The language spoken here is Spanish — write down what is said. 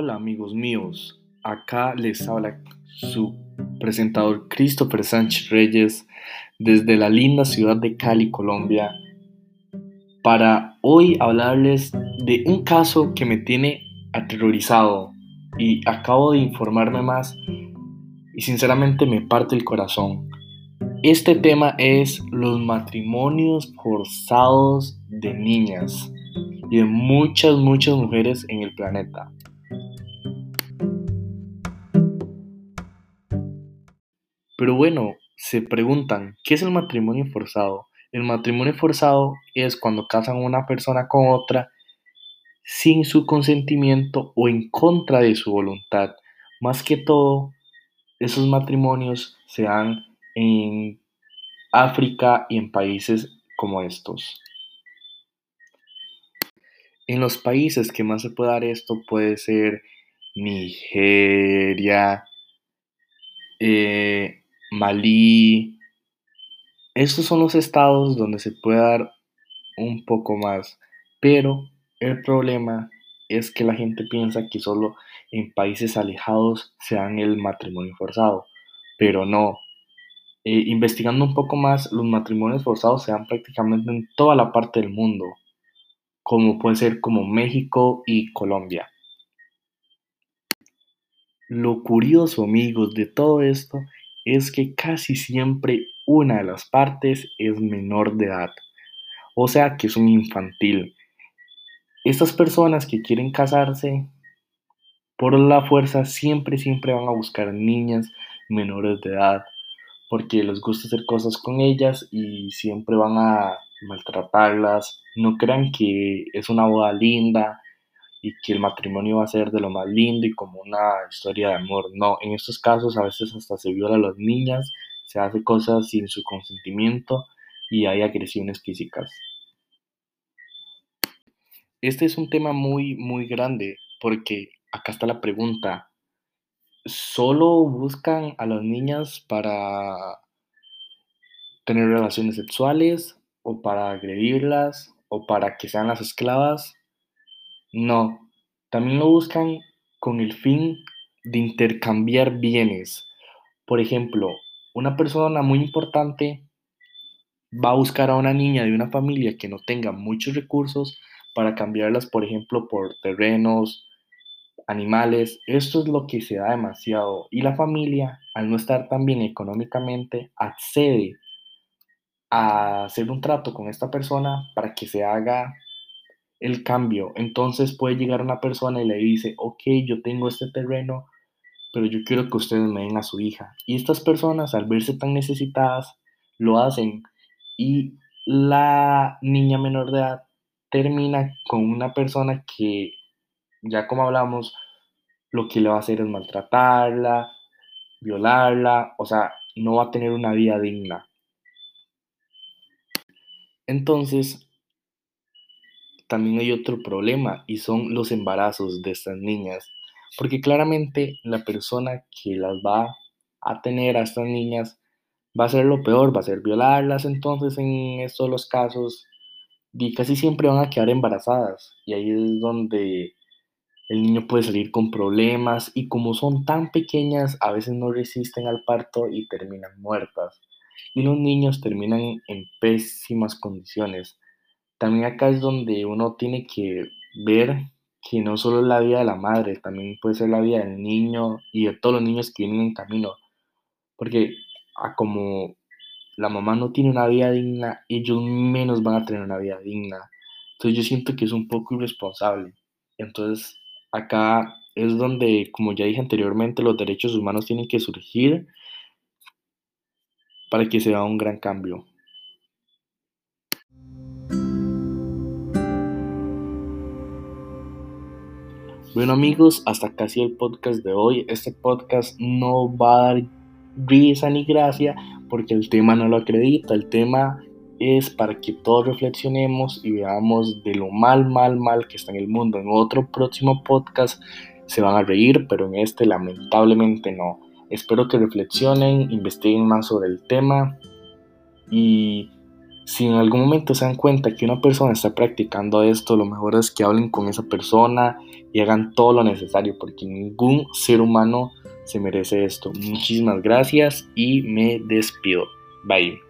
Hola amigos míos, acá les habla su presentador Christopher Sánchez Reyes desde la linda ciudad de Cali, Colombia, para hoy hablarles de un caso que me tiene aterrorizado y acabo de informarme más y sinceramente me parte el corazón. Este tema es los matrimonios forzados de niñas y de muchas, muchas mujeres en el planeta. Pero bueno, se preguntan, ¿qué es el matrimonio forzado? El matrimonio forzado es cuando casan una persona con otra sin su consentimiento o en contra de su voluntad. Más que todo, esos matrimonios se dan en África y en países como estos. En los países que más se puede dar esto puede ser Nigeria, eh, Malí. Estos son los estados donde se puede dar un poco más, pero el problema es que la gente piensa que solo en países alejados se dan el matrimonio forzado, pero no. Eh, investigando un poco más, los matrimonios forzados se dan prácticamente en toda la parte del mundo, como puede ser como México y Colombia. Lo curioso, amigos, de todo esto es que casi siempre una de las partes es menor de edad, o sea que es un infantil. Estas personas que quieren casarse por la fuerza siempre, siempre van a buscar niñas menores de edad, porque les gusta hacer cosas con ellas y siempre van a maltratarlas. No crean que es una boda linda y que el matrimonio va a ser de lo más lindo y como una historia de amor. No, en estos casos a veces hasta se viola a las niñas, se hace cosas sin su consentimiento y hay agresiones físicas. Este es un tema muy, muy grande porque acá está la pregunta. ¿Solo buscan a las niñas para tener relaciones sexuales o para agredirlas o para que sean las esclavas? No, también lo buscan con el fin de intercambiar bienes. Por ejemplo, una persona muy importante va a buscar a una niña de una familia que no tenga muchos recursos para cambiarlas, por ejemplo, por terrenos, animales. Esto es lo que se da demasiado. Y la familia, al no estar tan bien económicamente, accede a hacer un trato con esta persona para que se haga el cambio. Entonces puede llegar una persona y le dice, ok, yo tengo este terreno, pero yo quiero que ustedes me den a su hija. Y estas personas, al verse tan necesitadas, lo hacen. Y la niña menor de edad termina con una persona que, ya como hablamos, lo que le va a hacer es maltratarla, violarla, o sea, no va a tener una vida digna. Entonces, también hay otro problema y son los embarazos de estas niñas, porque claramente la persona que las va a tener a estas niñas va a ser lo peor, va a ser violarlas, entonces en estos los casos y casi siempre van a quedar embarazadas. Y ahí es donde el niño puede salir con problemas. Y como son tan pequeñas a veces no resisten al parto y terminan muertas. Y los niños terminan en pésimas condiciones también acá es donde uno tiene que ver que no solo es la vida de la madre, también puede ser la vida del niño y de todos los niños que vienen en camino. Porque a como la mamá no tiene una vida digna, ellos menos van a tener una vida digna. Entonces yo siento que es un poco irresponsable. Entonces acá es donde, como ya dije anteriormente, los derechos humanos tienen que surgir para que se haga un gran cambio. Bueno amigos, hasta casi el podcast de hoy. Este podcast no va a dar risa ni gracia porque el tema no lo acredita. El tema es para que todos reflexionemos y veamos de lo mal, mal, mal que está en el mundo. En otro próximo podcast se van a reír, pero en este lamentablemente no. Espero que reflexionen, investiguen más sobre el tema y si en algún momento se dan cuenta que una persona está practicando esto, lo mejor es que hablen con esa persona y hagan todo lo necesario, porque ningún ser humano se merece esto. Muchísimas gracias y me despido. Bye.